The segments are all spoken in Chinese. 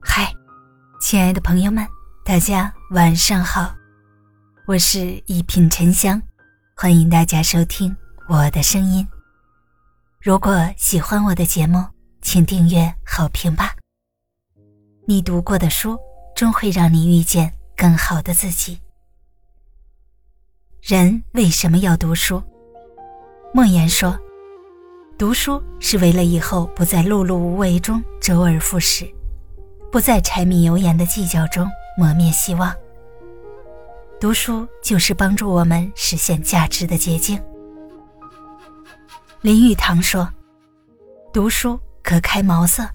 嗨，亲爱的朋友们，大家晚上好，我是一品沉香，欢迎大家收听我的声音。如果喜欢我的节目，请订阅、好评吧。你读过的书，终会让你遇见更好的自己。人为什么要读书？莫言说：“读书是为了以后不在碌碌无为中周而复始，不在柴米油盐的计较中磨灭希望。读书就是帮助我们实现价值的捷径。”林语堂说：“读书可开茅塞，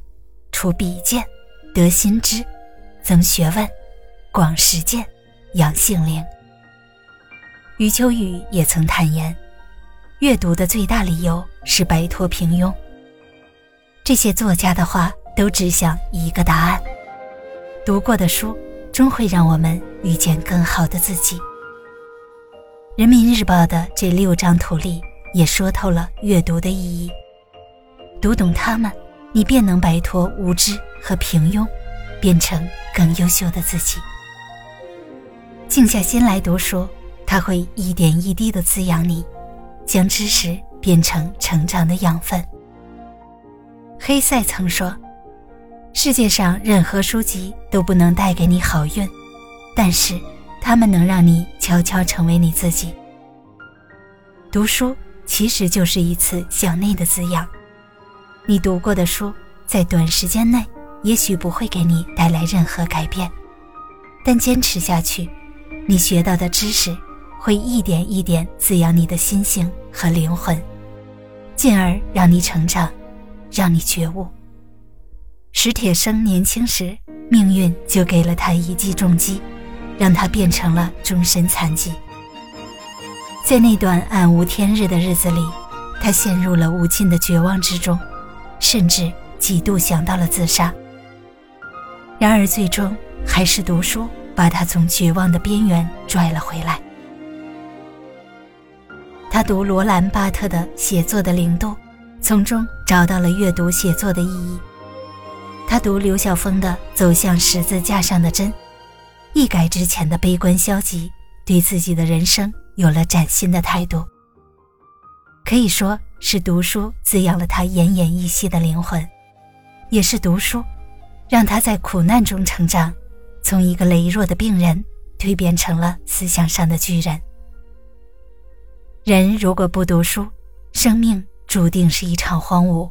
除鄙见，得新知，增学问，广实践，养性灵。”余秋雨也曾坦言，阅读的最大理由是摆脱平庸。这些作家的话都指向一个答案：读过的书终会让我们遇见更好的自己。人民日报的这六张图里。也说透了阅读的意义。读懂它们，你便能摆脱无知和平庸，变成更优秀的自己。静下心来读书，它会一点一滴的滋养你，将知识变成成长的养分。黑塞曾说：“世界上任何书籍都不能带给你好运，但是它们能让你悄悄成为你自己。”读书。其实就是一次向内的滋养。你读过的书，在短时间内也许不会给你带来任何改变，但坚持下去，你学到的知识会一点一点滋养你的心性和灵魂，进而让你成长，让你觉悟。史铁生年轻时，命运就给了他一记重击，让他变成了终身残疾。在那段暗无天日的日子里，他陷入了无尽的绝望之中，甚至几度想到了自杀。然而，最终还是读书把他从绝望的边缘拽了回来。他读罗兰·巴特的《写作的零度》，从中找到了阅读写作的意义。他读刘晓峰的《走向十字架上的针》，一改之前的悲观消极，对自己的人生。有了崭新的态度，可以说是读书滋养了他奄奄一息的灵魂，也是读书让他在苦难中成长，从一个羸弱的病人蜕变成了思想上的巨人。人如果不读书，生命注定是一场荒芜；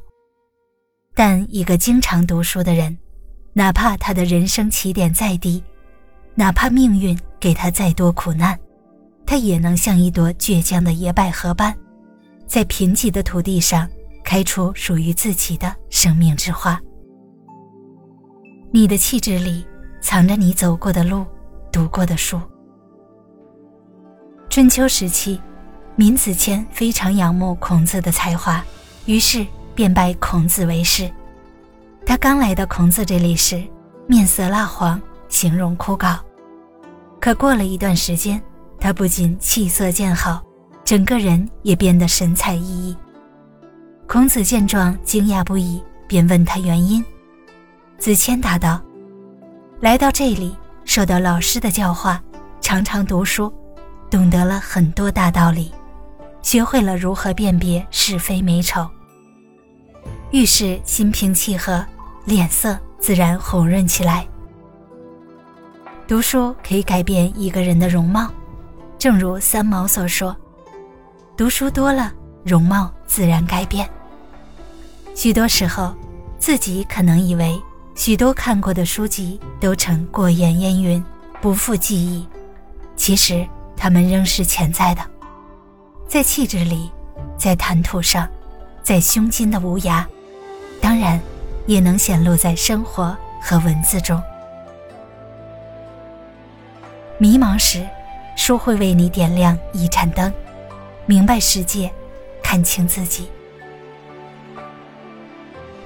但一个经常读书的人，哪怕他的人生起点再低，哪怕命运给他再多苦难。他也能像一朵倔强的野百合般，在贫瘠的土地上开出属于自己的生命之花。你的气质里藏着你走过的路，读过的书。春秋时期，闵子骞非常仰慕孔子的才华，于是便拜孔子为师。他刚来到孔子这里时，面色蜡黄，形容枯槁。可过了一段时间，他不仅气色渐好，整个人也变得神采奕奕。孔子见状惊讶不已，便问他原因。子谦答道：“来到这里，受到老师的教化，常常读书，懂得了很多大道理，学会了如何辨别是非美丑。遇事心平气和，脸色自然红润起来。读书可以改变一个人的容貌。”正如三毛所说：“读书多了，容貌自然改变。”许多时候，自己可能以为许多看过的书籍都成过眼烟云，不复记忆。其实，它们仍是潜在的，在气质里，在谈吐上，在胸襟的无涯，当然，也能显露在生活和文字中。迷茫时。书会为你点亮一盏灯，明白世界，看清自己。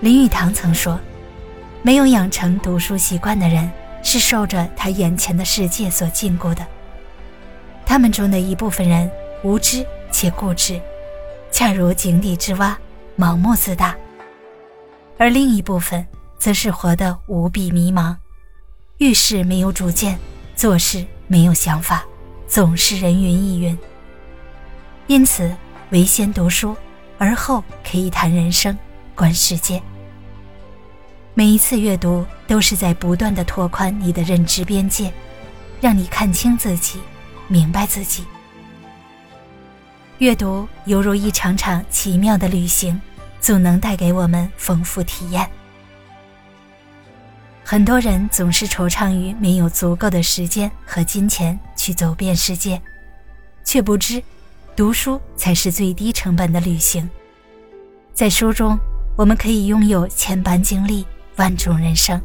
林语堂曾说：“没有养成读书习惯的人，是受着他眼前的世界所禁锢的。他们中的一部分人无知且固执，恰如井底之蛙，盲目自大；而另一部分则是活得无比迷茫，遇事没有主见，做事没有想法，总是人云亦云。因此，唯先读书，而后可以谈人生、观世界。每一次阅读都是在不断的拓宽你的认知边界，让你看清自己，明白自己。阅读犹如一场场奇妙的旅行。总能带给我们丰富体验。很多人总是惆怅于没有足够的时间和金钱去走遍世界，却不知，读书才是最低成本的旅行。在书中，我们可以拥有千般经历，万种人生。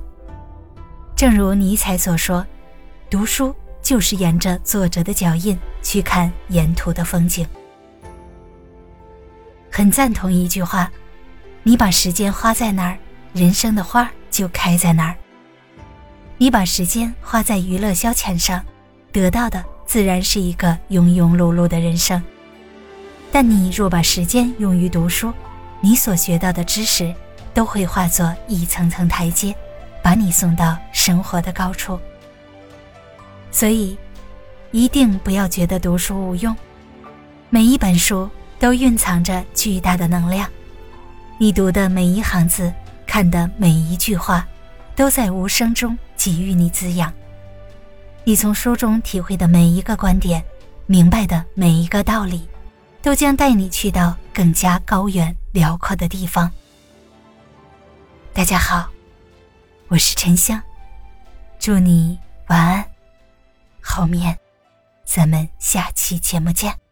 正如尼采所说：“读书就是沿着作者的脚印去看沿途的风景。”很赞同一句话。你把时间花在哪儿，人生的花就开在哪儿。你把时间花在娱乐消遣上，得到的自然是一个庸庸碌碌的人生。但你若把时间用于读书，你所学到的知识都会化作一层层台阶，把你送到生活的高处。所以，一定不要觉得读书无用，每一本书都蕴藏着巨大的能量。你读的每一行字，看的每一句话，都在无声中给予你滋养。你从书中体会的每一个观点，明白的每一个道理，都将带你去到更加高远辽阔的地方。大家好，我是沉香，祝你晚安。后面，咱们下期节目见。